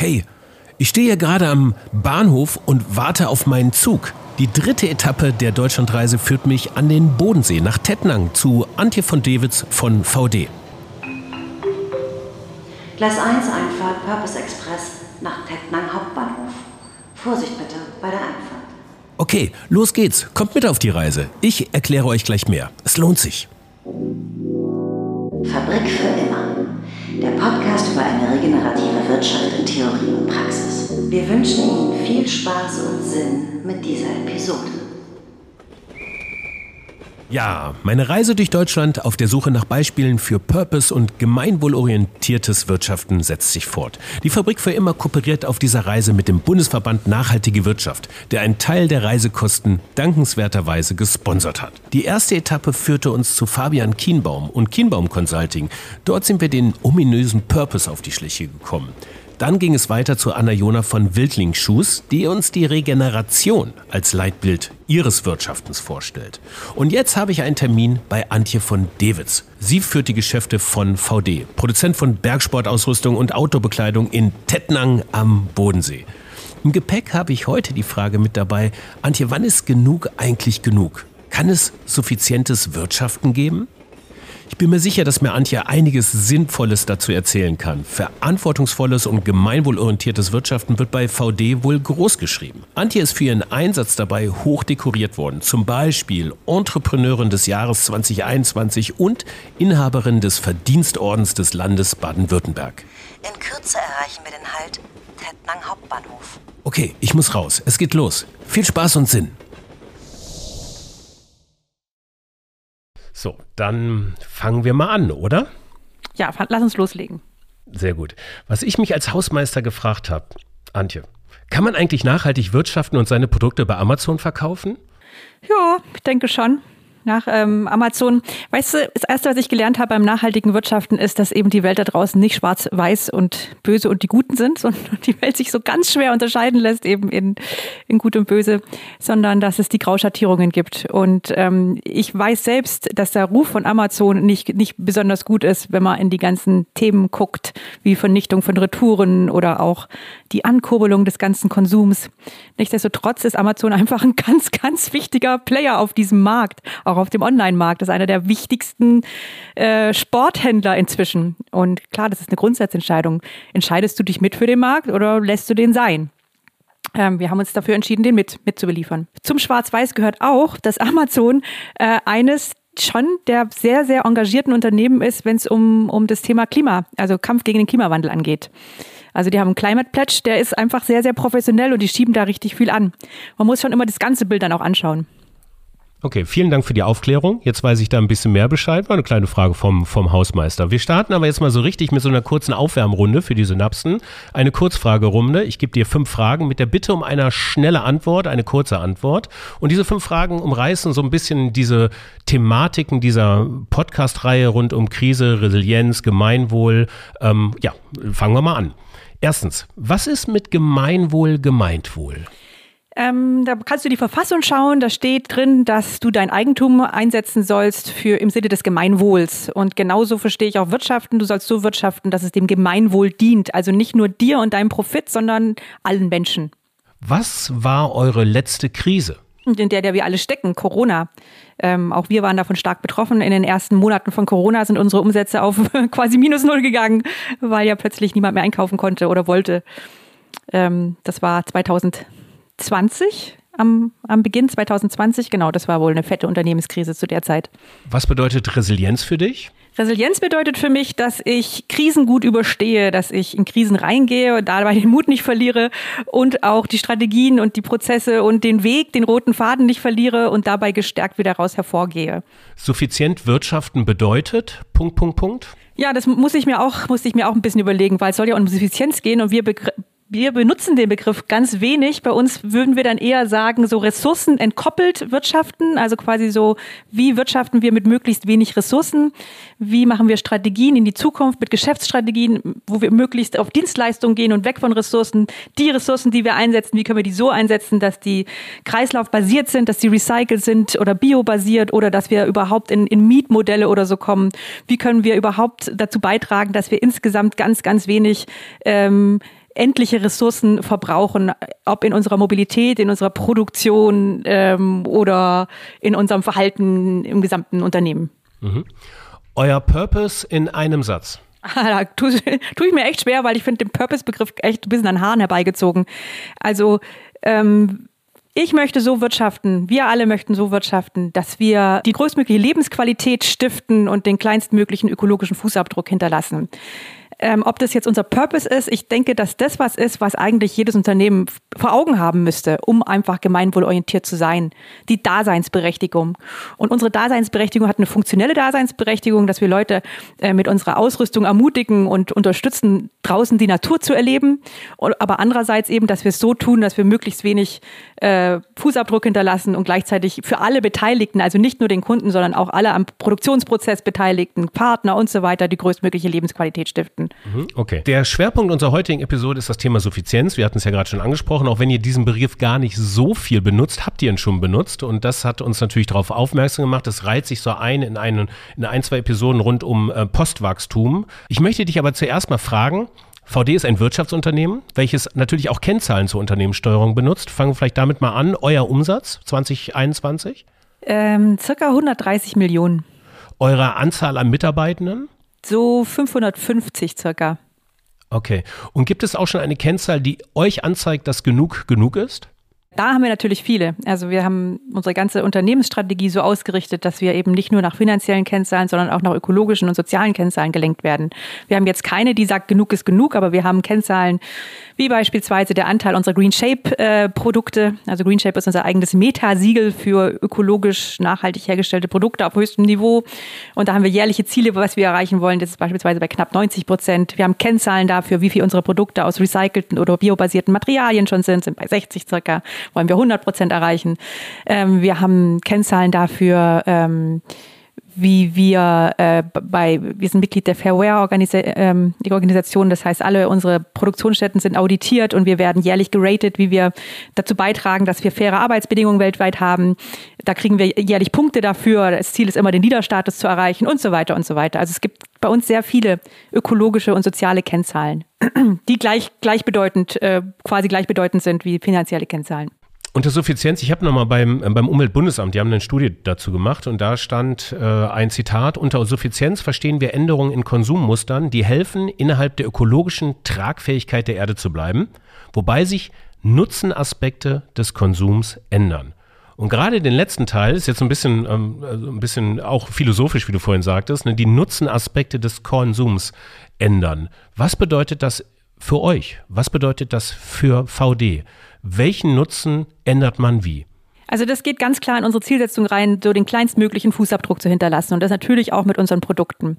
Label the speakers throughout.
Speaker 1: Hey, ich stehe hier gerade am Bahnhof und warte auf meinen Zug. Die dritte Etappe der Deutschlandreise führt mich an den Bodensee nach Tettnang zu Antje von Dewitz von VD.
Speaker 2: Gleis 1 Einfahrt Purpose Express nach Tettnang Hauptbahnhof. Vorsicht bitte bei der Einfahrt.
Speaker 1: Okay, los geht's. Kommt mit auf die Reise. Ich erkläre euch gleich mehr. Es lohnt sich.
Speaker 2: Fabrik für immer. Der Podcast über eine regenerative Wirtschaft in Theorie und Praxis. Wir wünschen Ihnen viel Spaß und Sinn mit dieser Episode.
Speaker 1: Ja, meine Reise durch Deutschland auf der Suche nach Beispielen für Purpose und gemeinwohlorientiertes Wirtschaften setzt sich fort. Die Fabrik für immer kooperiert auf dieser Reise mit dem Bundesverband Nachhaltige Wirtschaft, der einen Teil der Reisekosten dankenswerterweise gesponsert hat. Die erste Etappe führte uns zu Fabian Kienbaum und Kienbaum Consulting. Dort sind wir den ominösen Purpose auf die Schliche gekommen. Dann ging es weiter zu Anna Jona von Wildlingsschuhs, die uns die Regeneration als Leitbild ihres Wirtschaftens vorstellt. Und jetzt habe ich einen Termin bei Antje von Dewitz. Sie führt die Geschäfte von VD, Produzent von Bergsportausrüstung und Outdoorbekleidung in Tettnang am Bodensee. Im Gepäck habe ich heute die Frage mit dabei, Antje, wann ist genug eigentlich genug? Kann es suffizientes Wirtschaften geben? Ich bin mir sicher, dass mir Antje einiges Sinnvolles dazu erzählen kann. Verantwortungsvolles und gemeinwohlorientiertes Wirtschaften wird bei VD wohl großgeschrieben. Antje ist für ihren Einsatz dabei hoch dekoriert worden. Zum Beispiel Entrepreneurin des Jahres 2021 und Inhaberin des Verdienstordens des Landes Baden-Württemberg.
Speaker 2: In Kürze erreichen wir den Halt Tettnang Hauptbahnhof.
Speaker 1: Okay, ich muss raus. Es geht los. Viel Spaß und Sinn. So, dann fangen wir mal an, oder?
Speaker 3: Ja, lass uns loslegen.
Speaker 1: Sehr gut. Was ich mich als Hausmeister gefragt habe, Antje, kann man eigentlich nachhaltig wirtschaften und seine Produkte bei Amazon verkaufen?
Speaker 3: Ja, ich denke schon nach ähm, Amazon. Weißt du, das Erste, was ich gelernt habe beim nachhaltigen Wirtschaften, ist, dass eben die Welt da draußen nicht schwarz-weiß und böse und die Guten sind, sondern die Welt sich so ganz schwer unterscheiden lässt, eben in, in Gut und Böse, sondern dass es die Grauschattierungen gibt. Und ähm, ich weiß selbst, dass der Ruf von Amazon nicht, nicht besonders gut ist, wenn man in die ganzen Themen guckt, wie Vernichtung von Retouren oder auch die Ankurbelung des ganzen Konsums. Nichtsdestotrotz ist Amazon einfach ein ganz, ganz wichtiger Player auf diesem Markt, auch auf dem Online-Markt. Das ist einer der wichtigsten äh, Sporthändler inzwischen. Und klar, das ist eine Grundsatzentscheidung. Entscheidest du dich mit für den Markt oder lässt du den sein? Ähm, wir haben uns dafür entschieden, den mit, mitzubeliefern. Zum Schwarz-Weiß gehört auch, dass Amazon äh, eines schon der sehr, sehr engagierten Unternehmen ist, wenn es um, um das Thema Klima, also Kampf gegen den Klimawandel angeht. Also die haben einen Climate Pledge, der ist einfach sehr, sehr professionell und die schieben da richtig viel an. Man muss schon immer das ganze Bild dann auch anschauen.
Speaker 1: Okay, vielen Dank für die Aufklärung. Jetzt weiß ich da ein bisschen mehr Bescheid. War eine kleine Frage vom, vom Hausmeister. Wir starten aber jetzt mal so richtig mit so einer kurzen Aufwärmrunde für die Synapsen. Eine Kurzfragerunde. Ich gebe dir fünf Fragen mit der Bitte um eine schnelle Antwort, eine kurze Antwort. Und diese fünf Fragen umreißen so ein bisschen diese Thematiken dieser Podcast-Reihe rund um Krise, Resilienz, Gemeinwohl. Ähm, ja, fangen wir mal an. Erstens, was ist mit Gemeinwohl gemeint wohl?
Speaker 3: Ähm, da kannst du die Verfassung schauen, da steht drin, dass du dein Eigentum einsetzen sollst für im Sinne des Gemeinwohls. Und genauso verstehe ich auch Wirtschaften. Du sollst so wirtschaften, dass es dem Gemeinwohl dient. Also nicht nur dir und deinem Profit, sondern allen Menschen.
Speaker 1: Was war eure letzte Krise?
Speaker 3: in der, der wir alle stecken, Corona. Ähm, auch wir waren davon stark betroffen. In den ersten Monaten von Corona sind unsere Umsätze auf quasi minus null gegangen, weil ja plötzlich niemand mehr einkaufen konnte oder wollte. Ähm, das war 2020, am, am Beginn 2020. Genau, das war wohl eine fette Unternehmenskrise zu der Zeit.
Speaker 1: Was bedeutet Resilienz für dich?
Speaker 3: Resilienz bedeutet für mich, dass ich Krisen gut überstehe, dass ich in Krisen reingehe, dabei den Mut nicht verliere und auch die Strategien und die Prozesse und den Weg, den roten Faden nicht verliere und dabei gestärkt wieder raus hervorgehe.
Speaker 1: Suffizient wirtschaften bedeutet Punkt, Punkt, Punkt.
Speaker 3: Ja, das muss ich mir auch, musste ich mir auch ein bisschen überlegen, weil es soll ja um Suffizienz gehen und wir wir benutzen den Begriff ganz wenig. Bei uns würden wir dann eher sagen, so Ressourcen entkoppelt wirtschaften, also quasi so, wie wirtschaften wir mit möglichst wenig Ressourcen? Wie machen wir Strategien in die Zukunft mit Geschäftsstrategien, wo wir möglichst auf Dienstleistungen gehen und weg von Ressourcen? Die Ressourcen, die wir einsetzen, wie können wir die so einsetzen, dass die kreislaufbasiert sind, dass die recycelt sind oder biobasiert oder dass wir überhaupt in, in Mietmodelle oder so kommen? Wie können wir überhaupt dazu beitragen, dass wir insgesamt ganz, ganz wenig ähm, endliche Ressourcen verbrauchen, ob in unserer Mobilität, in unserer Produktion ähm, oder in unserem Verhalten im gesamten Unternehmen.
Speaker 1: Mhm. Euer Purpose in einem Satz.
Speaker 3: da tue, tue ich mir echt schwer, weil ich finde den Purpose-Begriff echt ein bisschen an Haaren herbeigezogen. Also ähm, ich möchte so wirtschaften, wir alle möchten so wirtschaften, dass wir die größtmögliche Lebensqualität stiften und den kleinstmöglichen ökologischen Fußabdruck hinterlassen. Ähm, ob das jetzt unser Purpose ist, ich denke, dass das was ist, was eigentlich jedes Unternehmen vor Augen haben müsste, um einfach gemeinwohlorientiert zu sein. Die Daseinsberechtigung. Und unsere Daseinsberechtigung hat eine funktionelle Daseinsberechtigung, dass wir Leute äh, mit unserer Ausrüstung ermutigen und unterstützen, draußen die Natur zu erleben. Aber andererseits eben, dass wir es so tun, dass wir möglichst wenig äh, Fußabdruck hinterlassen und gleichzeitig für alle Beteiligten, also nicht nur den Kunden, sondern auch alle am Produktionsprozess Beteiligten, Partner und so weiter, die größtmögliche Lebensqualität stiften.
Speaker 1: Mhm, okay. Der Schwerpunkt unserer heutigen Episode ist das Thema Suffizienz. Wir hatten es ja gerade schon angesprochen. Auch wenn ihr diesen Begriff gar nicht so viel benutzt, habt ihr ihn schon benutzt. Und das hat uns natürlich darauf aufmerksam gemacht. Das reiht sich so ein in, einen, in ein, zwei Episoden rund um äh, Postwachstum. Ich möchte dich aber zuerst mal fragen, VD ist ein Wirtschaftsunternehmen, welches natürlich auch Kennzahlen zur Unternehmenssteuerung benutzt. Fangen wir vielleicht damit mal an. Euer Umsatz 2021?
Speaker 3: Ähm, circa 130 Millionen.
Speaker 1: Eure Anzahl an Mitarbeitenden?
Speaker 3: So 550 circa.
Speaker 1: Okay. Und gibt es auch schon eine Kennzahl, die euch anzeigt, dass genug genug ist?
Speaker 3: Da haben wir natürlich viele. Also wir haben unsere ganze Unternehmensstrategie so ausgerichtet, dass wir eben nicht nur nach finanziellen Kennzahlen, sondern auch nach ökologischen und sozialen Kennzahlen gelenkt werden. Wir haben jetzt keine, die sagt, genug ist genug, aber wir haben Kennzahlen, wie beispielsweise der Anteil unserer Green Shape äh, Produkte. Also Green Shape ist unser eigenes Meta-Siegel für ökologisch nachhaltig hergestellte Produkte auf höchstem Niveau. Und da haben wir jährliche Ziele, was wir erreichen wollen. Das ist beispielsweise bei knapp 90 Prozent. Wir haben Kennzahlen dafür, wie viel unsere Produkte aus recycelten oder biobasierten Materialien schon sind, sind bei 60 circa wollen wir 100 Prozent erreichen. Ähm, wir haben Kennzahlen dafür, ähm, wie wir äh, bei, wir sind Mitglied der Fairware Organisa ähm, das heißt, alle unsere Produktionsstätten sind auditiert und wir werden jährlich geratet, wie wir dazu beitragen, dass wir faire Arbeitsbedingungen weltweit haben. Da kriegen wir jährlich Punkte dafür. Das Ziel ist immer, den Niederstatus zu erreichen und so weiter und so weiter. Also es gibt bei uns sehr viele ökologische und soziale Kennzahlen, die gleich, gleichbedeutend, äh, quasi gleichbedeutend sind wie finanzielle Kennzahlen.
Speaker 1: Unter Suffizienz, ich habe nochmal beim, äh, beim Umweltbundesamt, die haben eine Studie dazu gemacht und da stand äh, ein Zitat, unter Suffizienz verstehen wir Änderungen in Konsummustern, die helfen, innerhalb der ökologischen Tragfähigkeit der Erde zu bleiben, wobei sich Nutzenaspekte des Konsums ändern. Und gerade den letzten Teil ist jetzt ein bisschen, ähm, also ein bisschen auch philosophisch, wie du vorhin sagtest, ne, die Nutzenaspekte des Konsums ändern. Was bedeutet das für euch? Was bedeutet das für VD? Welchen Nutzen ändert man wie?
Speaker 3: Also das geht ganz klar in unsere Zielsetzung rein, so den kleinstmöglichen Fußabdruck zu hinterlassen und das natürlich auch mit unseren Produkten.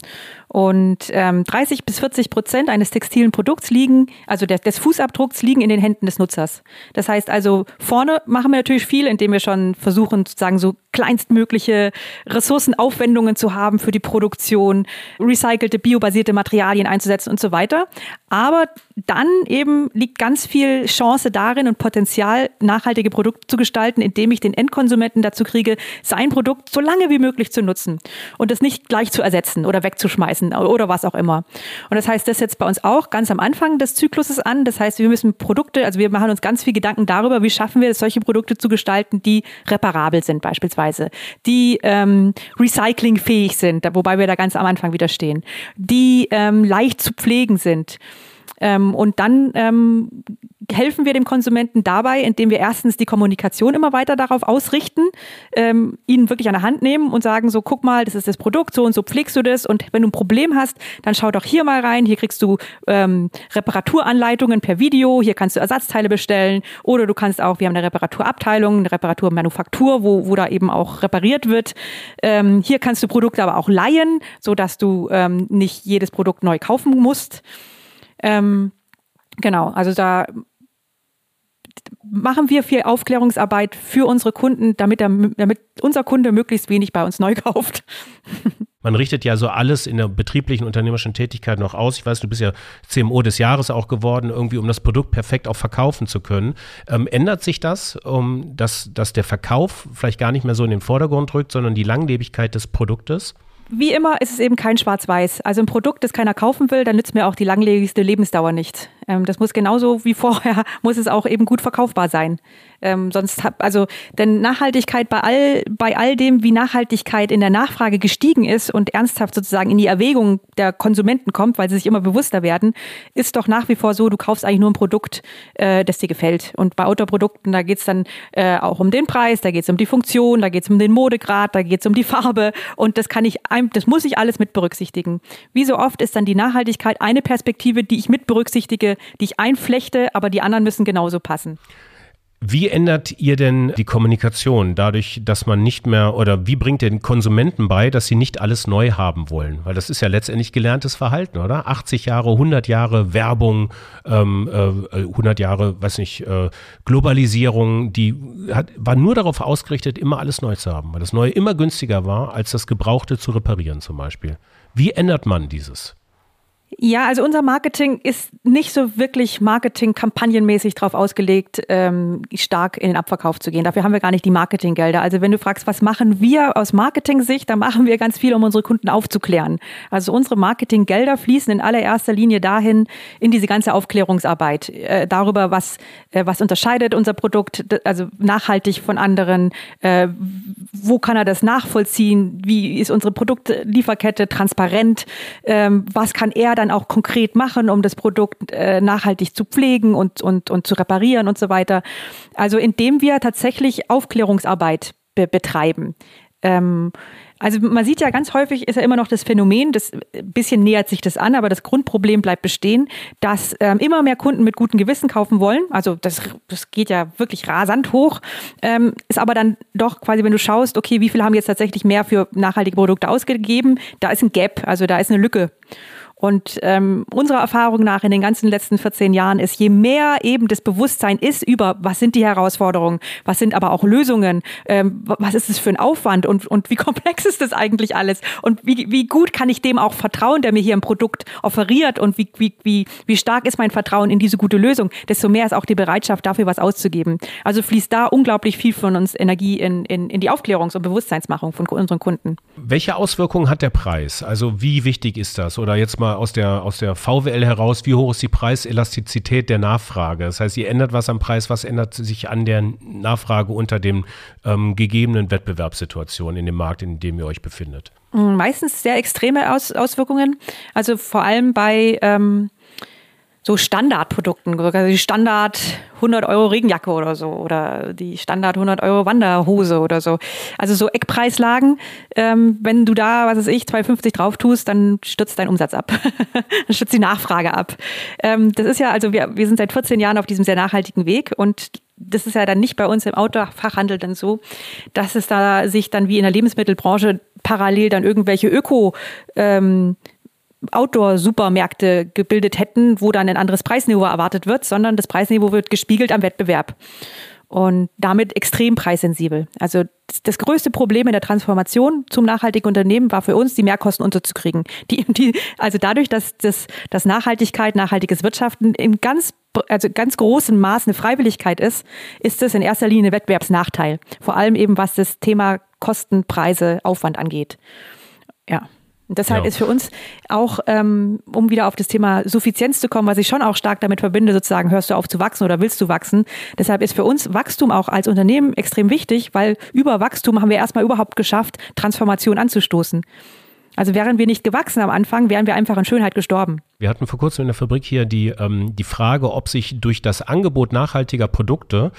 Speaker 3: Und ähm, 30 bis 40 Prozent eines textilen Produkts liegen, also des, des Fußabdrucks liegen in den Händen des Nutzers. Das heißt also, vorne machen wir natürlich viel, indem wir schon versuchen, sozusagen so kleinstmögliche Ressourcenaufwendungen zu haben für die Produktion, recycelte, biobasierte Materialien einzusetzen und so weiter. Aber dann eben liegt ganz viel Chance darin und Potenzial, nachhaltige Produkte zu gestalten, indem ich den Endkonsumenten dazu kriege, sein Produkt so lange wie möglich zu nutzen und es nicht gleich zu ersetzen oder wegzuschmeißen oder was auch immer. Und das heißt, das jetzt bei uns auch ganz am Anfang des Zykluses an. Das heißt, wir müssen Produkte, also wir machen uns ganz viel Gedanken darüber, wie schaffen wir es, solche Produkte zu gestalten, die reparabel sind beispielsweise, die ähm, recyclingfähig sind, wobei wir da ganz am Anfang wieder stehen, die ähm, leicht zu pflegen sind. Ähm, und dann ähm, helfen wir dem Konsumenten dabei, indem wir erstens die Kommunikation immer weiter darauf ausrichten, ähm, ihn wirklich an der Hand nehmen und sagen so, guck mal, das ist das Produkt, so und so pflegst du das und wenn du ein Problem hast, dann schau doch hier mal rein, hier kriegst du ähm, Reparaturanleitungen per Video, hier kannst du Ersatzteile bestellen oder du kannst auch, wir haben eine Reparaturabteilung, eine Reparaturmanufaktur, wo, wo da eben auch repariert wird. Ähm, hier kannst du Produkte aber auch leihen, so dass du ähm, nicht jedes Produkt neu kaufen musst. Ähm, genau, also da machen wir viel Aufklärungsarbeit für unsere Kunden, damit, er, damit unser Kunde möglichst wenig bei uns neu kauft.
Speaker 1: Man richtet ja so alles in der betrieblichen unternehmerischen Tätigkeit noch aus. Ich weiß, du bist ja CMO des Jahres auch geworden, irgendwie um das Produkt perfekt auch verkaufen zu können. Ähm, ändert sich das, um, dass, dass der Verkauf vielleicht gar nicht mehr so in den Vordergrund rückt, sondern die Langlebigkeit des Produktes?
Speaker 3: Wie immer ist es eben kein Schwarz-Weiß. Also ein Produkt, das keiner kaufen will, dann nützt mir auch die langlebigste Lebensdauer nicht. Ähm, das muss genauso wie vorher, muss es auch eben gut verkaufbar sein. Ähm, sonst hab, also, denn Nachhaltigkeit bei all, bei all dem, wie Nachhaltigkeit in der Nachfrage gestiegen ist und ernsthaft sozusagen in die Erwägung der Konsumenten kommt, weil sie sich immer bewusster werden, ist doch nach wie vor so, du kaufst eigentlich nur ein Produkt, äh, das dir gefällt. Und bei Outdoor-Produkten, da geht's dann äh, auch um den Preis, da geht's um die Funktion, da geht's um den Modegrad, da geht's um die Farbe und das kann ich, das muss ich alles mit berücksichtigen. Wie so oft ist dann die Nachhaltigkeit eine Perspektive, die ich mit berücksichtige, die ich einflechte, aber die anderen müssen genauso passen.
Speaker 1: Wie ändert ihr denn die Kommunikation dadurch, dass man nicht mehr oder wie bringt ihr den Konsumenten bei, dass sie nicht alles neu haben wollen? Weil das ist ja letztendlich gelerntes Verhalten, oder? 80 Jahre, 100 Jahre Werbung, ähm, äh, 100 Jahre, weiß nicht, äh, Globalisierung, die hat, war nur darauf ausgerichtet, immer alles neu zu haben, weil das Neue immer günstiger war, als das Gebrauchte zu reparieren zum Beispiel. Wie ändert man dieses?
Speaker 3: Ja, also unser Marketing ist nicht so wirklich Marketing-kampagnenmäßig darauf ausgelegt, ähm, stark in den Abverkauf zu gehen. Dafür haben wir gar nicht die Marketinggelder. Also wenn du fragst, was machen wir aus Marketing-Sicht, dann machen wir ganz viel, um unsere Kunden aufzuklären. Also unsere Marketinggelder fließen in allererster Linie dahin, in diese ganze Aufklärungsarbeit, äh, darüber, was, äh, was unterscheidet unser Produkt, also nachhaltig von anderen, äh, wo kann er das nachvollziehen, wie ist unsere Produktlieferkette transparent, ähm, was kann er dann auch konkret machen, um das Produkt äh, nachhaltig zu pflegen und, und, und zu reparieren und so weiter. Also indem wir tatsächlich Aufklärungsarbeit be betreiben. Ähm, also man sieht ja ganz häufig ist ja immer noch das Phänomen, das äh, bisschen nähert sich das an, aber das Grundproblem bleibt bestehen, dass ähm, immer mehr Kunden mit gutem Gewissen kaufen wollen. Also das, das geht ja wirklich rasant hoch. Ähm, ist aber dann doch quasi, wenn du schaust, okay, wie viele haben jetzt tatsächlich mehr für nachhaltige Produkte ausgegeben, da ist ein Gap, also da ist eine Lücke. Und ähm, unserer Erfahrung nach in den ganzen letzten 14 Jahren ist, je mehr eben das Bewusstsein ist über, was sind die Herausforderungen, was sind aber auch Lösungen, ähm, was ist es für ein Aufwand und, und wie komplex ist das eigentlich alles und wie, wie gut kann ich dem auch vertrauen, der mir hier ein Produkt offeriert und wie, wie, wie, wie stark ist mein Vertrauen in diese gute Lösung, desto mehr ist auch die Bereitschaft dafür, was auszugeben. Also fließt da unglaublich viel von uns Energie in, in, in die Aufklärungs- und Bewusstseinsmachung von unseren Kunden.
Speaker 1: Welche Auswirkungen hat der Preis? Also wie wichtig ist das? Oder jetzt mal mal aus der, aus der VWL heraus, wie hoch ist die Preiselastizität der Nachfrage? Das heißt, ihr ändert was am Preis, was ändert sich an der Nachfrage unter den ähm, gegebenen Wettbewerbssituationen in dem Markt, in dem ihr euch befindet?
Speaker 3: Meistens sehr extreme Aus Auswirkungen. Also vor allem bei ähm, so Standardprodukten, also die Standard 100 Euro Regenjacke oder so oder die Standard 100 Euro Wanderhose oder so. Also so Eckpreislagen. Ähm, wenn du da, was weiß ich, 2,50 drauf tust, dann stürzt dein Umsatz ab. dann stürzt die Nachfrage ab. Ähm, das ist ja, also wir, wir sind seit 14 Jahren auf diesem sehr nachhaltigen Weg und das ist ja dann nicht bei uns im Outdoor-Fachhandel dann so, dass es da sich dann wie in der Lebensmittelbranche parallel dann irgendwelche Öko ähm, Outdoor-Supermärkte gebildet hätten, wo dann ein anderes Preisniveau erwartet wird, sondern das Preisniveau wird gespiegelt am Wettbewerb und damit extrem preissensibel. Also das größte Problem in der Transformation zum nachhaltigen Unternehmen war für uns, die Mehrkosten unterzukriegen. Die, die, also dadurch, dass, das, dass Nachhaltigkeit, nachhaltiges Wirtschaften in ganz, also ganz großem Maß eine Freiwilligkeit ist, ist es in erster Linie ein Wettbewerbsnachteil. Vor allem eben, was das Thema Kosten, Preise, Aufwand angeht. Ja. Und deshalb ja. ist für uns auch, ähm, um wieder auf das Thema Suffizienz zu kommen, was ich schon auch stark damit verbinde, sozusagen, hörst du auf zu wachsen oder willst du wachsen? Deshalb ist für uns Wachstum auch als Unternehmen extrem wichtig, weil über Wachstum haben wir erstmal überhaupt geschafft, Transformation anzustoßen. Also wären wir nicht gewachsen am Anfang, wären wir einfach in Schönheit gestorben.
Speaker 1: Wir hatten vor kurzem in der Fabrik hier die, ähm, die Frage, ob sich durch das Angebot nachhaltiger Produkte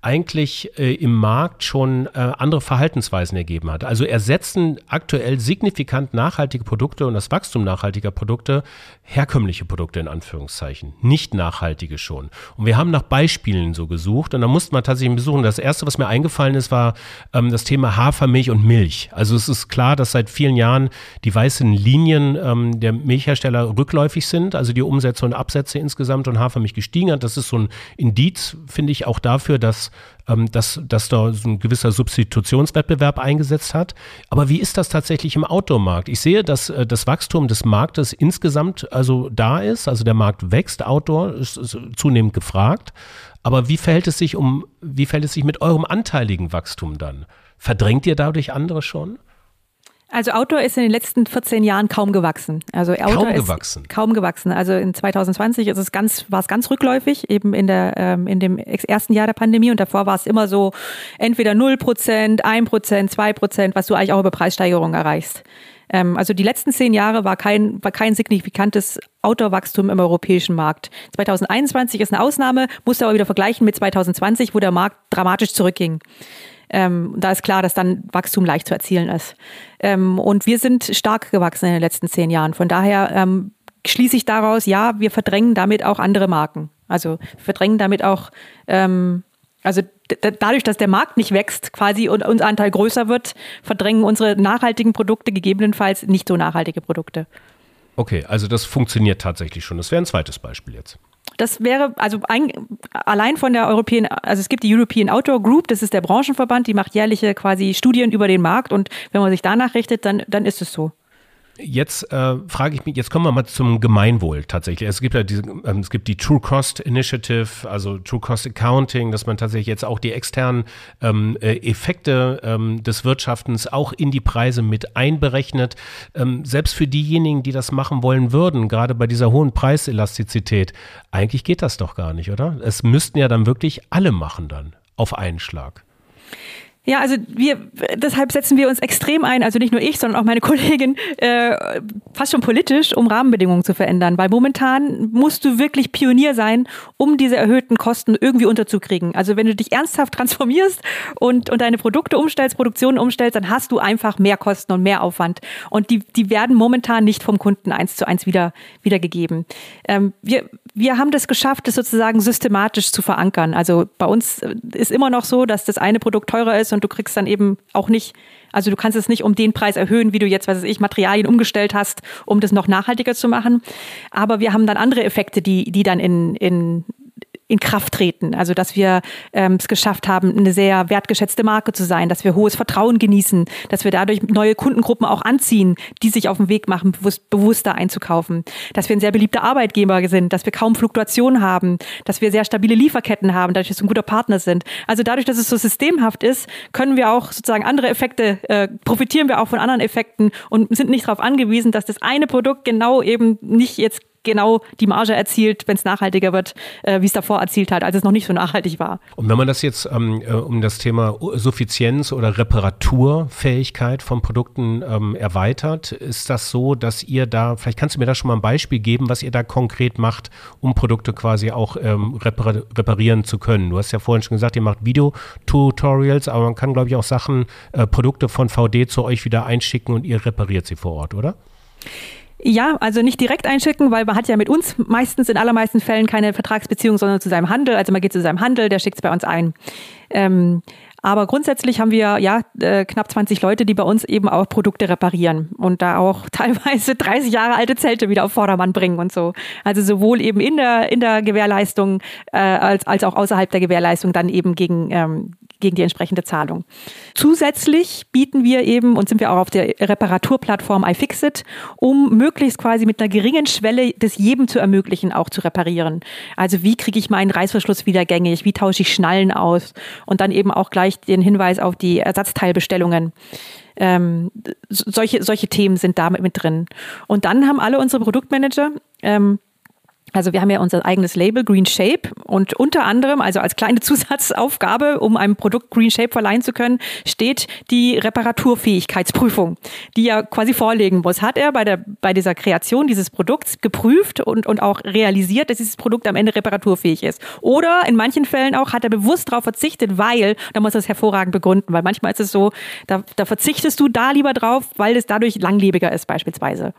Speaker 1: eigentlich äh, im Markt schon äh, andere Verhaltensweisen ergeben hat. Also ersetzen aktuell signifikant nachhaltige Produkte und das Wachstum nachhaltiger Produkte herkömmliche Produkte in Anführungszeichen, nicht nachhaltige schon. Und wir haben nach Beispielen so gesucht und da musste man tatsächlich besuchen. Das erste, was mir eingefallen ist, war ähm, das Thema Hafermilch und Milch. Also es ist klar, dass seit vielen Jahren die weißen Linien ähm, der Milchhersteller rückläufig sind, also die Umsätze und Absätze insgesamt und Hafermilch gestiegen hat. Das ist so ein Indiz, finde ich, auch dafür, dass, ähm, dass, dass da so ein gewisser Substitutionswettbewerb eingesetzt hat. Aber wie ist das tatsächlich im Outdoor-Markt? Ich sehe, dass äh, das Wachstum des Marktes insgesamt also da ist, also der Markt wächst, Outdoor ist, ist zunehmend gefragt. Aber wie verhält es sich um, wie verhält es sich mit eurem anteiligen Wachstum dann? Verdrängt ihr dadurch andere schon?
Speaker 3: Also Outdoor ist in den letzten 14 Jahren kaum gewachsen. Also Outdoor
Speaker 1: kaum gewachsen.
Speaker 3: kaum gewachsen. Also in 2020 ist es ganz, war es ganz rückläufig, eben in der ähm, in dem ersten Jahr der Pandemie und davor war es immer so entweder 0 Prozent, 1 Prozent, 2 Prozent, was du eigentlich auch über Preissteigerungen erreichst. Ähm, also die letzten zehn Jahre war kein, war kein signifikantes Outdoor-Wachstum im europäischen Markt. 2021 ist eine Ausnahme, musste aber wieder vergleichen mit 2020, wo der Markt dramatisch zurückging. Ähm, da ist klar, dass dann Wachstum leicht zu erzielen ist. Ähm, und wir sind stark gewachsen in den letzten zehn Jahren. Von daher ähm, schließe ich daraus, ja, wir verdrängen damit auch andere Marken. Also verdrängen damit auch, ähm, also dadurch, dass der Markt nicht wächst quasi und unser Anteil größer wird, verdrängen unsere nachhaltigen Produkte gegebenenfalls nicht so nachhaltige Produkte.
Speaker 1: Okay, also das funktioniert tatsächlich schon. Das wäre ein zweites Beispiel jetzt.
Speaker 3: Das wäre, also ein, allein von der Europäischen, also es gibt die European Outdoor Group, das ist der Branchenverband, die macht jährliche quasi Studien über den Markt und wenn man sich danach richtet, dann, dann ist es so.
Speaker 1: Jetzt äh, frage ich mich, jetzt kommen wir mal zum Gemeinwohl tatsächlich. Es gibt ja diese, ähm, es gibt die True Cost Initiative, also True Cost Accounting, dass man tatsächlich jetzt auch die externen ähm, äh, Effekte ähm, des Wirtschaftens auch in die Preise mit einberechnet. Ähm, selbst für diejenigen, die das machen wollen würden, gerade bei dieser hohen Preiselastizität, eigentlich geht das doch gar nicht, oder? Es müssten ja dann wirklich alle machen dann auf einen Schlag.
Speaker 3: Ja, also wir, deshalb setzen wir uns extrem ein, also nicht nur ich, sondern auch meine Kollegin, äh, fast schon politisch, um Rahmenbedingungen zu verändern. Weil momentan musst du wirklich Pionier sein, um diese erhöhten Kosten irgendwie unterzukriegen. Also wenn du dich ernsthaft transformierst und, und deine Produkte umstellst, Produktionen umstellst, dann hast du einfach mehr Kosten und mehr Aufwand. Und die, die werden momentan nicht vom Kunden eins zu eins wieder, wiedergegeben. Ähm, wir, wir haben das geschafft, das sozusagen systematisch zu verankern. Also bei uns ist immer noch so, dass das eine Produkt teurer ist und du kriegst dann eben auch nicht, also du kannst es nicht um den Preis erhöhen, wie du jetzt, was weiß ich, Materialien umgestellt hast, um das noch nachhaltiger zu machen. Aber wir haben dann andere Effekte, die, die dann in, in in Kraft treten. Also dass wir ähm, es geschafft haben, eine sehr wertgeschätzte Marke zu sein, dass wir hohes Vertrauen genießen, dass wir dadurch neue Kundengruppen auch anziehen, die sich auf den Weg machen, bewusst, bewusster einzukaufen, dass wir ein sehr beliebter Arbeitgeber sind, dass wir kaum Fluktuation haben, dass wir sehr stabile Lieferketten haben, dadurch, dass wir ein guter Partner sind. Also dadurch, dass es so systemhaft ist, können wir auch sozusagen andere Effekte, äh, profitieren wir auch von anderen Effekten und sind nicht darauf angewiesen, dass das eine Produkt genau eben nicht jetzt genau die Marge erzielt, wenn es nachhaltiger wird, äh, wie es davor erzielt hat, als es noch nicht so nachhaltig war.
Speaker 1: Und wenn man das jetzt ähm, äh, um das Thema Suffizienz oder Reparaturfähigkeit von Produkten ähm, erweitert, ist das so, dass ihr da, vielleicht kannst du mir da schon mal ein Beispiel geben, was ihr da konkret macht, um Produkte quasi auch ähm, repar reparieren zu können. Du hast ja vorhin schon gesagt, ihr macht Videotutorials, aber man kann, glaube ich, auch Sachen, äh, Produkte von VD zu euch wieder einschicken und ihr repariert sie vor Ort, oder?
Speaker 3: Ja, also nicht direkt einschicken, weil man hat ja mit uns meistens in allermeisten Fällen keine Vertragsbeziehung, sondern zu seinem Handel. Also man geht zu seinem Handel, der schickt es bei uns ein. Ähm, aber grundsätzlich haben wir ja äh, knapp 20 Leute, die bei uns eben auch Produkte reparieren und da auch teilweise 30 Jahre alte Zelte wieder auf Vordermann bringen und so. Also sowohl eben in der in der Gewährleistung äh, als als auch außerhalb der Gewährleistung dann eben gegen ähm, gegen die entsprechende Zahlung. Zusätzlich bieten wir eben und sind wir auch auf der Reparaturplattform iFixit, um möglichst quasi mit einer geringen Schwelle das jedem zu ermöglichen, auch zu reparieren. Also wie kriege ich meinen Reißverschluss wieder gängig, wie tausche ich Schnallen aus und dann eben auch gleich den Hinweis auf die Ersatzteilbestellungen. Ähm, solche, solche Themen sind da mit drin. Und dann haben alle unsere Produktmanager ähm, also wir haben ja unser eigenes Label Green Shape und unter anderem, also als kleine Zusatzaufgabe, um einem Produkt Green Shape verleihen zu können, steht die Reparaturfähigkeitsprüfung, die er quasi vorlegen muss. Hat er bei, der, bei dieser Kreation dieses Produkts geprüft und, und auch realisiert, dass dieses Produkt am Ende reparaturfähig ist? Oder in manchen Fällen auch hat er bewusst darauf verzichtet, weil, da muss er es hervorragend begründen, weil manchmal ist es so, da, da verzichtest du da lieber drauf, weil es dadurch langlebiger ist beispielsweise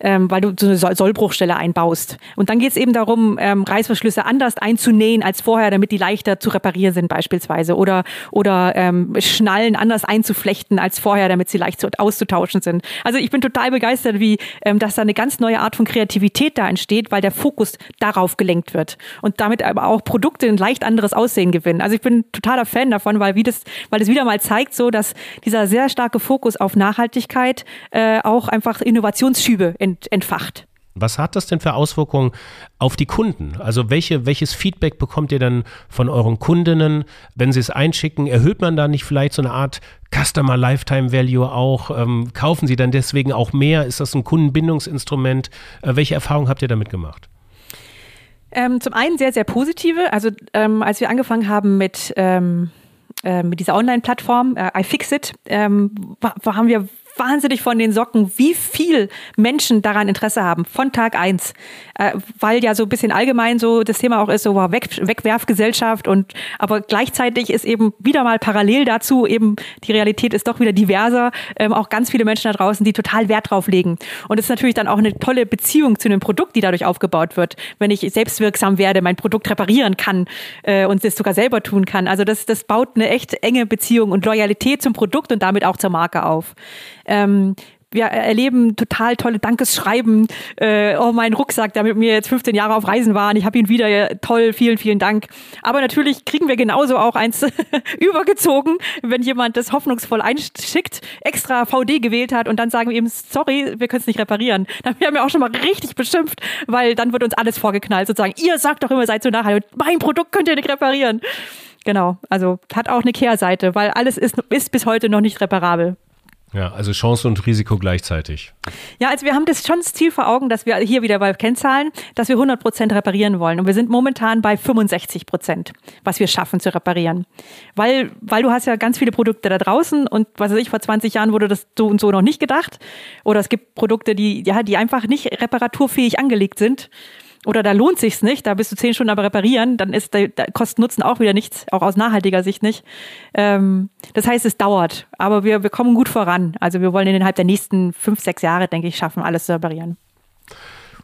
Speaker 3: ähm, weil du so eine Sollbruchstelle einbaust. Und dann geht es eben darum, ähm, Reißverschlüsse anders einzunähen als vorher, damit die leichter zu reparieren sind beispielsweise. Oder, oder ähm, Schnallen anders einzuflechten als vorher, damit sie leicht zu, auszutauschen sind. Also ich bin total begeistert, wie ähm, dass da eine ganz neue Art von Kreativität da entsteht, weil der Fokus darauf gelenkt wird. Und damit aber auch Produkte ein leicht anderes Aussehen gewinnen. Also ich bin totaler Fan davon, weil wie das, weil das wieder mal zeigt, so dass dieser sehr starke Fokus auf Nachhaltigkeit äh, auch einfach Innovationsschübe in ent, entfacht.
Speaker 1: Was hat das denn für Auswirkungen auf die Kunden? Also welche, welches Feedback bekommt ihr dann von euren Kundinnen, wenn sie es einschicken? Erhöht man da nicht vielleicht so eine Art Customer Lifetime Value auch? Ähm, kaufen sie dann deswegen auch mehr? Ist das ein Kundenbindungsinstrument? Äh, welche Erfahrungen habt ihr damit gemacht?
Speaker 3: Ähm, zum einen sehr, sehr positive. Also ähm, als wir angefangen haben mit, ähm, äh, mit dieser Online-Plattform äh, iFixit, ähm, haben wir wahnsinnig von den Socken, wie viel Menschen daran Interesse haben, von Tag eins, äh, weil ja so ein bisschen allgemein so das Thema auch ist, so wow, Weg, Wegwerfgesellschaft und aber gleichzeitig ist eben wieder mal parallel dazu eben die Realität ist doch wieder diverser, ähm, auch ganz viele Menschen da draußen, die total Wert drauf legen und es ist natürlich dann auch eine tolle Beziehung zu einem Produkt, die dadurch aufgebaut wird, wenn ich selbstwirksam werde, mein Produkt reparieren kann äh, und es sogar selber tun kann. Also das, das baut eine echt enge Beziehung und Loyalität zum Produkt und damit auch zur Marke auf. Ähm, wir erleben total tolle Dankesschreiben. Äh, oh, mein Rucksack, der mit mir jetzt 15 Jahre auf Reisen war, und ich habe ihn wieder. Toll, vielen, vielen Dank. Aber natürlich kriegen wir genauso auch eins übergezogen, wenn jemand das hoffnungsvoll einschickt, extra VD gewählt hat und dann sagen wir ihm, sorry, wir können es nicht reparieren. Dann haben wir auch schon mal richtig beschimpft, weil dann wird uns alles vorgeknallt, sozusagen. Ihr sagt doch immer, seid so nachhaltig. Mein Produkt könnt ihr nicht reparieren. Genau, also hat auch eine Kehrseite, weil alles ist, ist bis heute noch nicht reparabel.
Speaker 1: Ja, also Chance und Risiko gleichzeitig.
Speaker 3: Ja, also wir haben das schon das Ziel vor Augen, dass wir hier wieder bei Kennzahlen, dass wir 100 Prozent reparieren wollen. Und wir sind momentan bei 65 Prozent, was wir schaffen zu reparieren. Weil, weil du hast ja ganz viele Produkte da draußen und was weiß ich, vor 20 Jahren wurde das so und so noch nicht gedacht. Oder es gibt Produkte, die, ja, die einfach nicht reparaturfähig angelegt sind oder da lohnt sich's nicht, da bist du zehn Stunden am Reparieren, dann ist der, der Kosten-Nutzen auch wieder nichts, auch aus nachhaltiger Sicht nicht. Ähm, das heißt, es dauert, aber wir, wir kommen gut voran. Also wir wollen innerhalb der nächsten fünf, sechs Jahre, denke ich, schaffen, alles zu reparieren.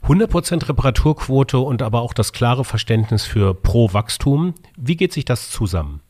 Speaker 1: 100% Reparaturquote und aber auch das klare Verständnis für Pro-Wachstum. Wie geht sich das zusammen?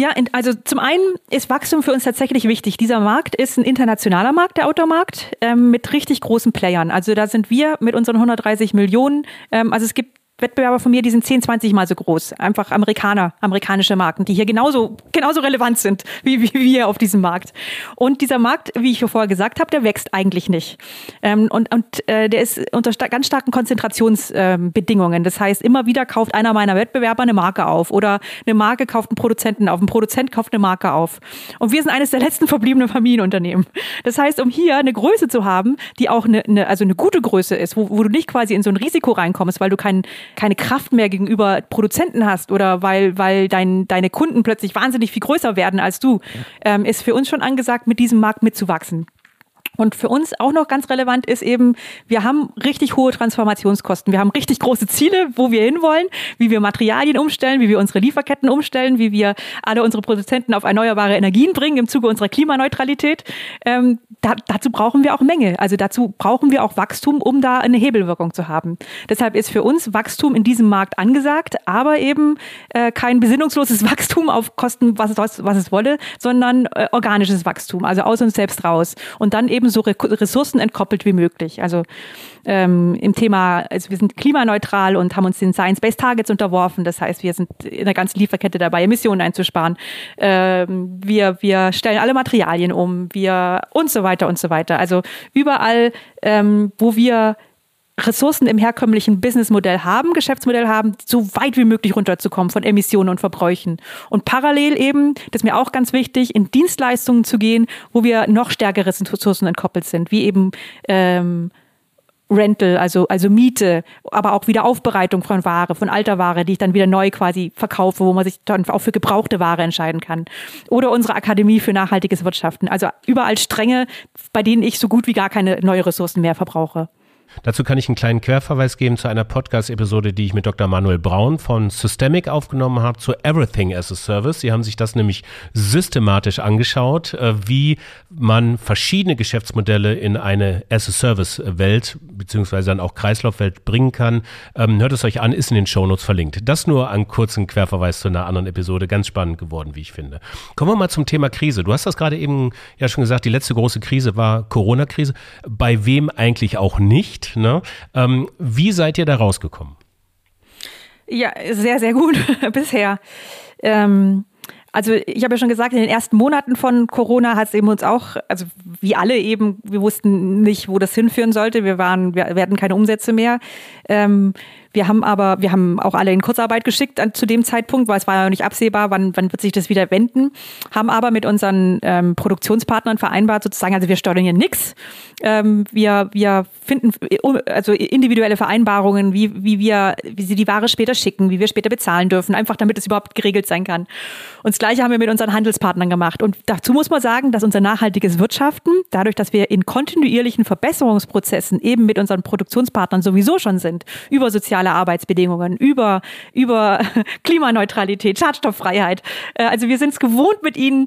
Speaker 3: Ja, also zum einen ist Wachstum für uns tatsächlich wichtig. Dieser Markt ist ein internationaler Markt, der Automarkt, ähm, mit richtig großen Playern. Also da sind wir mit unseren 130 Millionen, ähm, also es gibt Wettbewerber von mir, die sind 10, 20 Mal so groß. Einfach Amerikaner, amerikanische Marken, die hier genauso, genauso relevant sind wie, wie wir auf diesem Markt. Und dieser Markt, wie ich vorher gesagt habe, der wächst eigentlich nicht. Ähm, und und äh, der ist unter sta ganz starken Konzentrationsbedingungen. Ähm, das heißt, immer wieder kauft einer meiner Wettbewerber eine Marke auf oder eine Marke kauft einen Produzenten auf, ein Produzent kauft eine Marke auf. Und wir sind eines der letzten verbliebenen Familienunternehmen. Das heißt, um hier eine Größe zu haben, die auch eine, eine also eine gute Größe ist, wo, wo du nicht quasi in so ein Risiko reinkommst, weil du keinen keine Kraft mehr gegenüber Produzenten hast oder weil, weil dein, deine Kunden plötzlich wahnsinnig viel größer werden als du, ähm, ist für uns schon angesagt, mit diesem Markt mitzuwachsen. Und für uns auch noch ganz relevant ist eben, wir haben richtig hohe Transformationskosten. Wir haben richtig große Ziele, wo wir hinwollen, wie wir Materialien umstellen, wie wir unsere Lieferketten umstellen, wie wir alle unsere Produzenten auf erneuerbare Energien bringen im Zuge unserer Klimaneutralität. Ähm, da, dazu brauchen wir auch Menge. Also dazu brauchen wir auch Wachstum, um da eine Hebelwirkung zu haben. Deshalb ist für uns Wachstum in diesem Markt angesagt, aber eben äh, kein besinnungsloses Wachstum auf Kosten, was es, was es wolle, sondern äh, organisches Wachstum, also aus uns selbst raus. Und dann eben so Ressourcen entkoppelt wie möglich. Also ähm, im Thema, also wir sind klimaneutral und haben uns den Science-Based Targets unterworfen. Das heißt, wir sind in der ganzen Lieferkette dabei, Emissionen einzusparen. Ähm, wir, wir stellen alle Materialien um, wir und so weiter und so weiter. Also überall, ähm, wo wir Ressourcen im herkömmlichen Businessmodell haben, Geschäftsmodell haben, so weit wie möglich runterzukommen von Emissionen und Verbräuchen. Und parallel eben, das ist mir auch ganz wichtig, in Dienstleistungen zu gehen, wo wir noch stärkere Ressourcen entkoppelt sind, wie eben ähm, Rental, also, also Miete, aber auch wieder Aufbereitung von Ware, von alter Ware, die ich dann wieder neu quasi verkaufe, wo man sich dann auch für gebrauchte Ware entscheiden kann. Oder unsere Akademie für nachhaltiges Wirtschaften. Also überall Stränge, bei denen ich so gut wie gar keine neue Ressourcen mehr verbrauche.
Speaker 1: Dazu kann ich einen kleinen Querverweis geben zu einer Podcast-Episode, die ich mit Dr. Manuel Braun von Systemic aufgenommen habe, zu Everything as a Service. Sie haben sich das nämlich systematisch angeschaut, äh, wie man verschiedene Geschäftsmodelle in eine As-a-Service-Welt beziehungsweise dann auch Kreislaufwelt bringen kann. Ähm, hört es euch an, ist in den Shownotes verlinkt. Das nur einen kurzen Querverweis zu einer anderen Episode. Ganz spannend geworden, wie ich finde. Kommen wir mal zum Thema Krise. Du hast das gerade eben ja schon gesagt, die letzte große Krise war Corona-Krise. Bei wem eigentlich auch nicht? Ne? Ähm, wie seid ihr da rausgekommen?
Speaker 3: Ja, sehr, sehr gut bisher. Ähm, also ich habe ja schon gesagt, in den ersten Monaten von Corona hat es eben uns auch, also wie alle eben, wir wussten nicht, wo das hinführen sollte. Wir waren, wir, wir hatten keine Umsätze mehr. Ähm, wir haben aber, wir haben auch alle in Kurzarbeit geschickt an, zu dem Zeitpunkt, weil es war ja nicht absehbar, wann, wann wird sich das wieder wenden. Haben aber mit unseren ähm, Produktionspartnern vereinbart, sozusagen, also wir steuern hier nichts. Ähm, wir, wir finden also individuelle Vereinbarungen, wie, wie wir, wie sie die Ware später schicken, wie wir später bezahlen dürfen, einfach damit es überhaupt geregelt sein kann. Und das Gleiche haben wir mit unseren Handelspartnern gemacht. Und dazu muss man sagen, dass unser nachhaltiges Wirtschaften, dadurch, dass wir in kontinuierlichen Verbesserungsprozessen eben mit unseren Produktionspartnern sowieso schon sind, über soziale Arbeitsbedingungen, über, über Klimaneutralität, Schadstofffreiheit. Äh, also wir sind es gewohnt, mit ihnen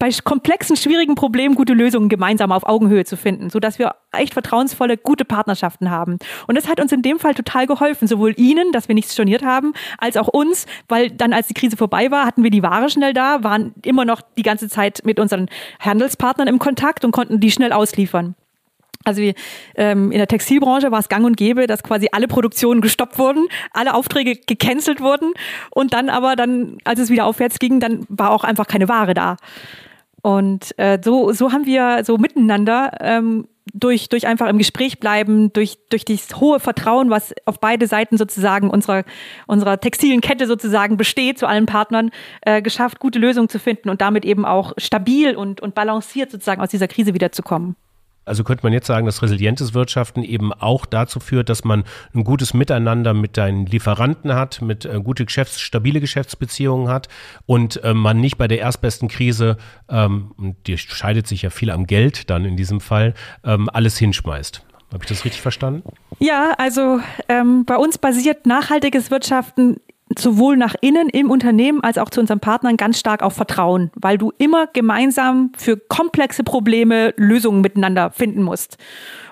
Speaker 3: bei komplexen, schwierigen Problemen gute Lösungen gemeinsam auf Augenhöhe zu finden, sodass wir echt vertrauensvolle, gute Partnerschaften haben. Und das hat uns in dem Fall total geholfen, sowohl Ihnen, dass wir nichts storniert haben, als auch uns, weil dann, als die Krise vorbei war, hatten wir die Ware schnell da, waren immer noch die ganze Zeit mit unseren Handelspartnern im Kontakt und konnten die schnell ausliefern. Also ähm, in der Textilbranche war es gang und gäbe, dass quasi alle Produktionen gestoppt wurden, alle Aufträge gecancelt wurden und dann aber dann, als es wieder aufwärts ging, dann war auch einfach keine Ware da. Und äh, so, so haben wir so miteinander ähm, durch, durch einfach im Gespräch bleiben, durch, durch das hohe Vertrauen, was auf beide Seiten sozusagen unserer, unserer textilen Kette sozusagen besteht, zu allen Partnern, äh, geschafft, gute Lösungen zu finden und damit eben auch stabil und, und balanciert sozusagen aus dieser Krise wiederzukommen.
Speaker 1: Also könnte man jetzt sagen, dass resilientes Wirtschaften eben auch dazu führt, dass man ein gutes Miteinander mit deinen Lieferanten hat, mit äh, gute Geschäfts-, stabile Geschäftsbeziehungen hat und äh, man nicht bei der erstbesten Krise, ähm, die scheidet sich ja viel am Geld dann in diesem Fall, ähm, alles hinschmeißt. Habe ich das richtig verstanden?
Speaker 3: Ja, also ähm, bei uns basiert nachhaltiges Wirtschaften sowohl nach innen im Unternehmen als auch zu unseren Partnern ganz stark auf Vertrauen, weil du immer gemeinsam für komplexe Probleme Lösungen miteinander finden musst.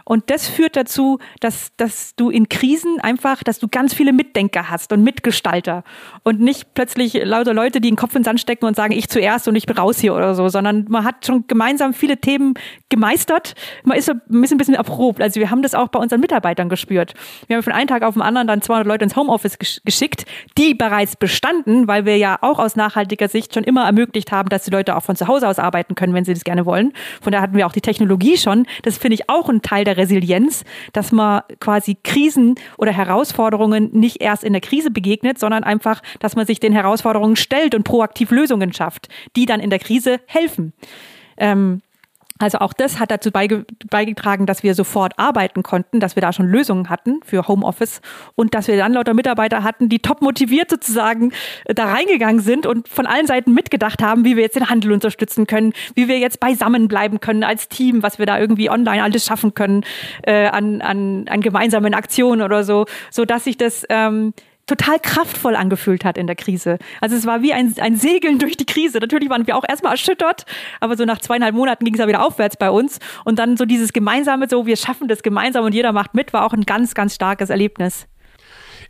Speaker 3: Und das führt dazu, dass, dass du in Krisen einfach, dass du ganz viele Mitdenker hast und Mitgestalter und nicht plötzlich lauter Leute, die den Kopf in den Sand stecken und sagen, ich zuerst und ich bin raus hier oder so, sondern man hat schon gemeinsam viele Themen gemeistert. Man ist so ein bisschen, ein bisschen erprobt. Also wir haben das auch bei unseren Mitarbeitern gespürt. Wir haben von einem Tag auf den anderen dann 200 Leute ins Homeoffice geschickt, die bereits bestanden, weil wir ja auch aus nachhaltiger Sicht schon immer ermöglicht haben, dass die Leute auch von zu Hause aus arbeiten können, wenn sie das gerne wollen. Von daher hatten wir auch die Technologie schon. Das finde ich auch ein Teil der Resilienz, dass man quasi Krisen oder Herausforderungen nicht erst in der Krise begegnet, sondern einfach, dass man sich den Herausforderungen stellt und proaktiv Lösungen schafft, die dann in der Krise helfen. Ähm, also auch das hat dazu beigetragen, dass wir sofort arbeiten konnten, dass wir da schon Lösungen hatten für Homeoffice und dass wir dann lauter Mitarbeiter hatten, die top motiviert sozusagen äh, da reingegangen sind und von allen Seiten mitgedacht haben, wie wir jetzt den Handel unterstützen können, wie wir jetzt beisammen bleiben können als Team, was wir da irgendwie online alles schaffen können äh, an, an, an gemeinsamen Aktionen oder so, so dass sich das ähm, total kraftvoll angefühlt hat in der Krise. Also es war wie ein, ein Segeln durch die Krise. Natürlich waren wir auch erstmal erschüttert, aber so nach zweieinhalb Monaten ging es ja wieder aufwärts bei uns. Und dann so dieses gemeinsame, so wir schaffen das gemeinsam und jeder macht mit, war auch ein ganz, ganz starkes Erlebnis.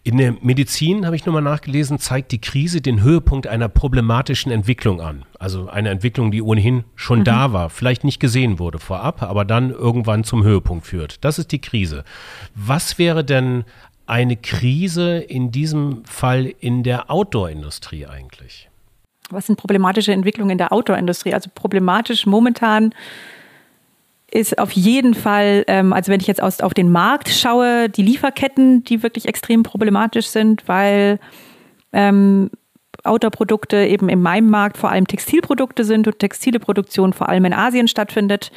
Speaker 1: In der Medizin, habe ich nochmal nachgelesen, zeigt die Krise den Höhepunkt einer problematischen Entwicklung an. Also eine Entwicklung, die ohnehin schon mhm. da war, vielleicht nicht gesehen wurde vorab, aber dann irgendwann zum Höhepunkt führt. Das ist die Krise. Was wäre denn eine Krise in diesem Fall in der Outdoor-Industrie eigentlich?
Speaker 3: Was sind problematische Entwicklungen in der Outdoor-Industrie? Also problematisch momentan ist auf jeden Fall, ähm, also wenn ich jetzt aus, auf den Markt schaue, die Lieferketten, die wirklich extrem problematisch sind, weil ähm, Outdoor-Produkte eben in meinem Markt vor allem Textilprodukte sind und textile Produktion vor allem in Asien stattfindet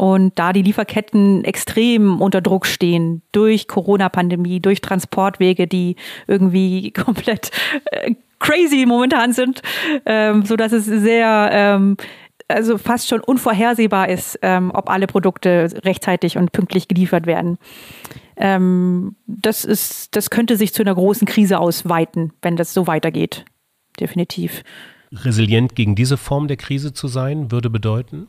Speaker 3: und da die Lieferketten extrem unter Druck stehen durch Corona-Pandemie, durch Transportwege, die irgendwie komplett äh, crazy momentan sind, ähm, so dass es sehr ähm, also fast schon unvorhersehbar ist, ähm, ob alle Produkte rechtzeitig und pünktlich geliefert werden. Ähm, das ist, das könnte sich zu einer großen Krise ausweiten, wenn das so weitergeht. Definitiv.
Speaker 1: Resilient gegen diese Form der Krise zu sein, würde bedeuten?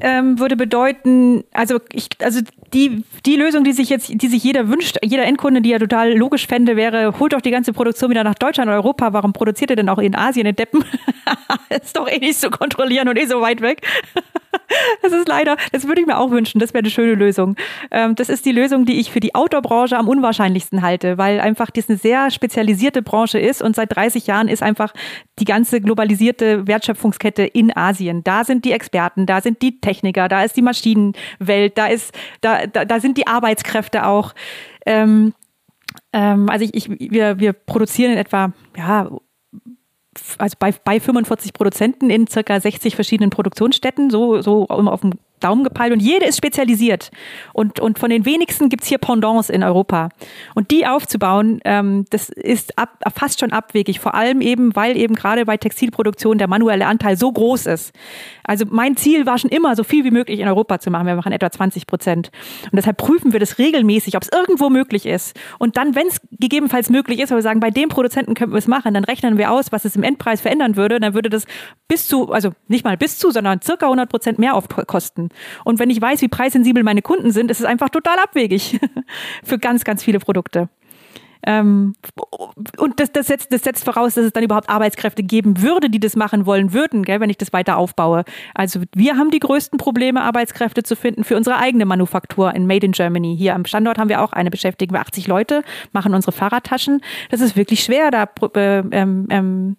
Speaker 3: Ähm, würde bedeuten, also ich, also die, die Lösung, die sich jetzt, die sich jeder wünscht, jeder Endkunde, die ja total logisch fände, wäre, holt doch die ganze Produktion wieder nach Deutschland Europa. Warum produziert ihr denn auch in Asien in Deppen? ist doch eh nicht zu kontrollieren und eh so weit weg. das ist leider, das würde ich mir auch wünschen. Das wäre eine schöne Lösung. Ähm, das ist die Lösung, die ich für die Outdoor-Branche am unwahrscheinlichsten halte, weil einfach das eine sehr spezialisierte Branche ist und seit 30 Jahren ist einfach die ganze globalisierte Wertschöpfungskette in Asien. Da sind die Experten, da sind die Techniker, da ist die Maschinenwelt, da ist, da, da, da sind die Arbeitskräfte auch. Ähm, ähm, also ich, ich, wir, wir produzieren in etwa, ja, also bei, bei 45 Produzenten in circa 60 verschiedenen Produktionsstätten, so, so auf dem Daumen gepeilt und jede ist spezialisiert. Und, und von den wenigsten gibt's hier Pendants in Europa. Und die aufzubauen, ähm, das ist ab, fast schon abwegig, vor allem eben, weil eben gerade bei Textilproduktion der manuelle Anteil so groß ist. Also mein Ziel war schon immer, so viel wie möglich in Europa zu machen. Wir machen etwa 20 Prozent. Und deshalb prüfen wir das regelmäßig, ob es irgendwo möglich ist. Und dann, wenn es gegebenenfalls möglich ist, weil wir sagen, bei dem Produzenten könnten wir es machen, dann rechnen wir aus, was es im Endpreis verändern würde. Dann würde das bis zu, also nicht mal bis zu, sondern circa 100 Prozent mehr Und wenn ich weiß, wie preissensibel meine Kunden sind, ist es einfach total abwegig für ganz, ganz viele Produkte. Ähm, und das, das, setzt, das setzt voraus, dass es dann überhaupt Arbeitskräfte geben würde, die das machen wollen würden, gell, wenn ich das weiter aufbaue. Also wir haben die größten Probleme, Arbeitskräfte zu finden für unsere eigene Manufaktur in Made in Germany. Hier am Standort haben wir auch eine, beschäftigen wir 80 Leute, machen unsere Fahrradtaschen. Das ist wirklich schwer, da äh, ähm, ähm,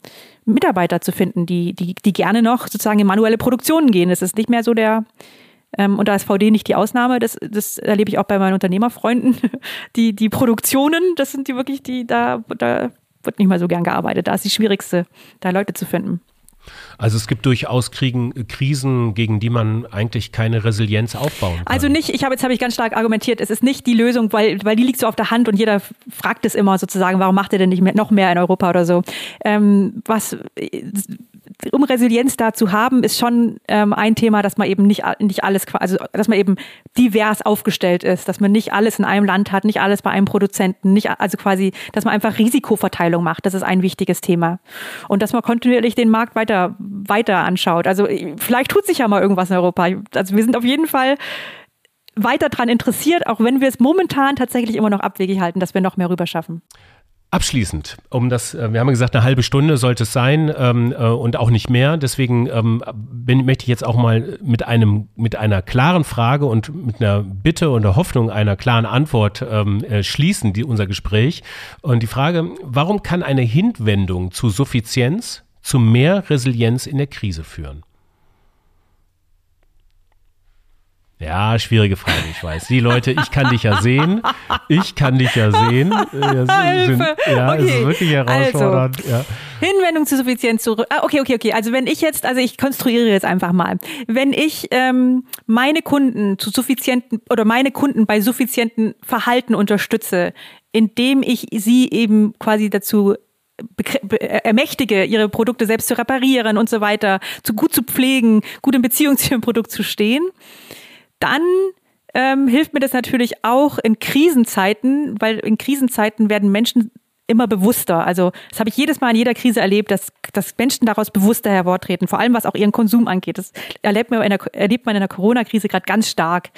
Speaker 3: Mitarbeiter zu finden, die, die, die gerne noch sozusagen in manuelle Produktionen gehen. Das ist nicht mehr so der, ähm, und da ist VD nicht die Ausnahme, das, das erlebe ich auch bei meinen Unternehmerfreunden. Die, die Produktionen, das sind die wirklich, die, da, da wird nicht mal so gern gearbeitet. Da ist die schwierigste, da Leute zu finden.
Speaker 1: Also es gibt durchaus Kriegen, Krisen, gegen die man eigentlich keine Resilienz aufbauen kann.
Speaker 3: Also nicht, ich habe jetzt habe ich ganz stark argumentiert, es ist nicht die Lösung, weil, weil die liegt so auf der Hand und jeder fragt es immer sozusagen, warum macht ihr denn nicht mehr, noch mehr in Europa oder so. Ähm, was um Resilienz da zu haben, ist schon ähm, ein Thema, dass man eben nicht, nicht alles, also dass man eben divers aufgestellt ist, dass man nicht alles in einem Land hat, nicht alles bei einem Produzenten, nicht, also quasi, dass man einfach Risikoverteilung macht. Das ist ein wichtiges Thema. Und dass man kontinuierlich den Markt weiter, weiter anschaut. Also vielleicht tut sich ja mal irgendwas in Europa. Also wir sind auf jeden Fall weiter daran interessiert, auch wenn wir es momentan tatsächlich immer noch abwegig halten, dass wir noch mehr rüber schaffen.
Speaker 1: Abschließend, um das, äh, wir haben gesagt, eine halbe Stunde sollte es sein ähm, äh, und auch nicht mehr. Deswegen ähm, bin, möchte ich jetzt auch mal mit einem, mit einer klaren Frage und mit einer Bitte und der Hoffnung einer klaren Antwort ähm, äh, schließen, die, unser Gespräch. Und die Frage, warum kann eine Hinwendung zu Suffizienz zu mehr Resilienz in der Krise führen? Ja, schwierige Frage, ich weiß. Die Leute, ich kann dich ja sehen. Ich kann dich ja sehen.
Speaker 3: Ja, sind, ja okay. es ist wirklich herausfordernd. Also,
Speaker 1: ja.
Speaker 3: Hinwendung zu Suffizienz zurück. Ah, okay, okay, okay. Also wenn ich jetzt, also ich konstruiere jetzt einfach mal. Wenn ich ähm, meine Kunden zu suffizienten oder meine Kunden bei suffizienten Verhalten unterstütze, indem ich sie eben quasi dazu ermächtige, ihre Produkte selbst zu reparieren und so weiter, zu gut zu pflegen, gut in Beziehung zu ihrem Produkt zu stehen, dann ähm, hilft mir das natürlich auch in Krisenzeiten, weil in Krisenzeiten werden Menschen immer bewusster. Also das habe ich jedes Mal in jeder Krise erlebt, dass, dass Menschen daraus bewusster hervortreten, vor allem was auch ihren Konsum angeht. Das erlebt man in der, der Corona-Krise gerade ganz stark.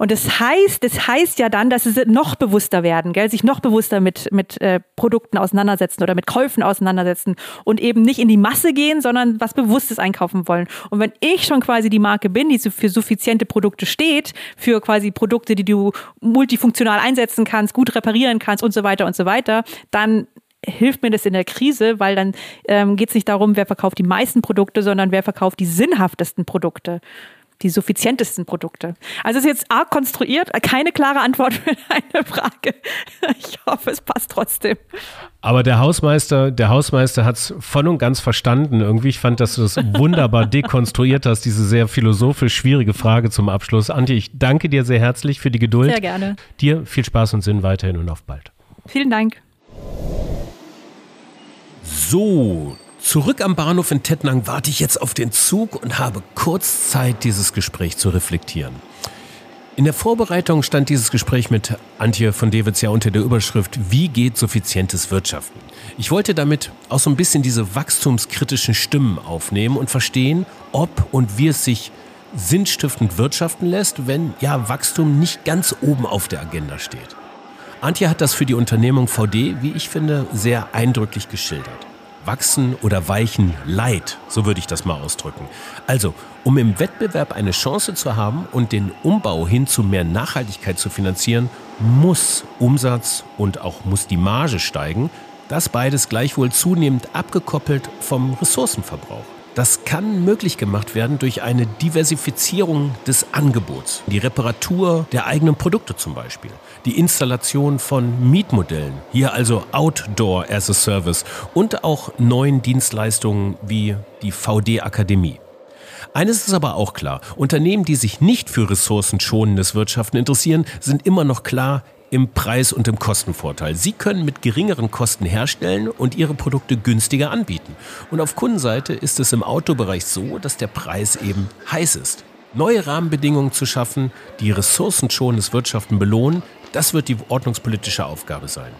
Speaker 3: Und das heißt, das heißt ja dann, dass sie noch bewusster werden, gell? sich noch bewusster mit, mit äh, Produkten auseinandersetzen oder mit Käufen auseinandersetzen und eben nicht in die Masse gehen, sondern was Bewusstes einkaufen wollen. Und wenn ich schon quasi die Marke bin, die für suffiziente Produkte steht, für quasi Produkte, die du multifunktional einsetzen kannst, gut reparieren kannst und so weiter und so weiter, dann hilft mir das in der Krise, weil dann ähm, geht es nicht darum, wer verkauft die meisten Produkte, sondern wer verkauft die sinnhaftesten Produkte die suffizientesten Produkte. Also es ist jetzt arg konstruiert, keine klare Antwort für eine Frage. Ich hoffe, es passt trotzdem.
Speaker 1: Aber der Hausmeister, der Hausmeister hat es voll und ganz verstanden. Irgendwie, ich fand, dass du das wunderbar dekonstruiert hast, diese sehr philosophisch schwierige Frage zum Abschluss. Antje, ich danke dir sehr herzlich für die Geduld.
Speaker 3: Sehr gerne.
Speaker 1: Dir viel Spaß und Sinn weiterhin und auf bald.
Speaker 3: Vielen Dank.
Speaker 1: So, Zurück am Bahnhof in Tettnang warte ich jetzt auf den Zug und habe kurz Zeit, dieses Gespräch zu reflektieren. In der Vorbereitung stand dieses Gespräch mit Antje von Dewitz ja unter der Überschrift Wie geht suffizientes Wirtschaften? Ich wollte damit auch so ein bisschen diese wachstumskritischen Stimmen aufnehmen und verstehen, ob und wie es sich sinnstiftend wirtschaften lässt, wenn ja Wachstum nicht ganz oben auf der Agenda steht. Antje hat das für die Unternehmung VD, wie ich finde, sehr eindrücklich geschildert. Wachsen oder weichen Leid, so würde ich das mal ausdrücken. Also, um im Wettbewerb eine Chance zu haben und den Umbau hin zu mehr Nachhaltigkeit zu finanzieren, muss Umsatz und auch muss die Marge steigen. Das beides gleichwohl zunehmend abgekoppelt vom Ressourcenverbrauch. Das kann möglich gemacht werden durch eine Diversifizierung des Angebots. Die Reparatur der eigenen Produkte zum Beispiel. Die Installation von Mietmodellen. Hier also Outdoor as a Service. Und auch neuen Dienstleistungen wie die VD Akademie. Eines ist aber auch klar. Unternehmen, die sich nicht für ressourcenschonendes Wirtschaften interessieren, sind immer noch klar im Preis- und im Kostenvorteil. Sie können mit geringeren Kosten herstellen und ihre Produkte günstiger anbieten. Und auf Kundenseite ist es im Autobereich so, dass der Preis eben heiß ist. Neue Rahmenbedingungen zu schaffen, die ressourcenschonendes Wirtschaften belohnen, das wird die ordnungspolitische Aufgabe sein.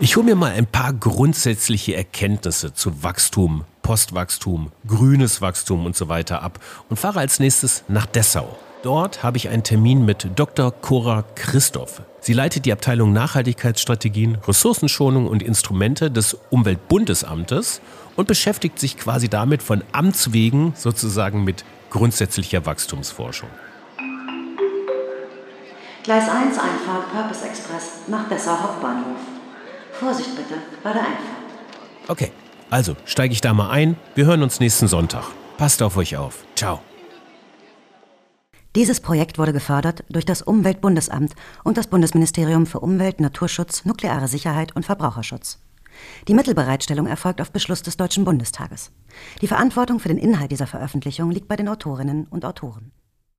Speaker 1: Ich hole mir mal ein paar grundsätzliche Erkenntnisse zu Wachstum, Postwachstum, grünes Wachstum und so weiter ab und fahre als nächstes nach Dessau. Dort habe ich einen Termin mit Dr. Cora Christoph. Sie leitet die Abteilung Nachhaltigkeitsstrategien, Ressourcenschonung und Instrumente des Umweltbundesamtes und beschäftigt sich quasi damit von Amts wegen sozusagen mit grundsätzlicher Wachstumsforschung.
Speaker 2: Gleis 1 Einfahrt Purpose Express nach Dessau Hauptbahnhof. Vorsicht bitte bei der Einfahrt.
Speaker 1: Okay, also steige ich da mal ein. Wir hören uns nächsten Sonntag. Passt auf euch auf. Ciao.
Speaker 2: Dieses Projekt wurde gefördert durch das Umweltbundesamt und das Bundesministerium für Umwelt, Naturschutz, nukleare Sicherheit und Verbraucherschutz. Die Mittelbereitstellung erfolgt auf Beschluss des Deutschen Bundestages. Die Verantwortung für den Inhalt dieser Veröffentlichung liegt bei den Autorinnen und Autoren.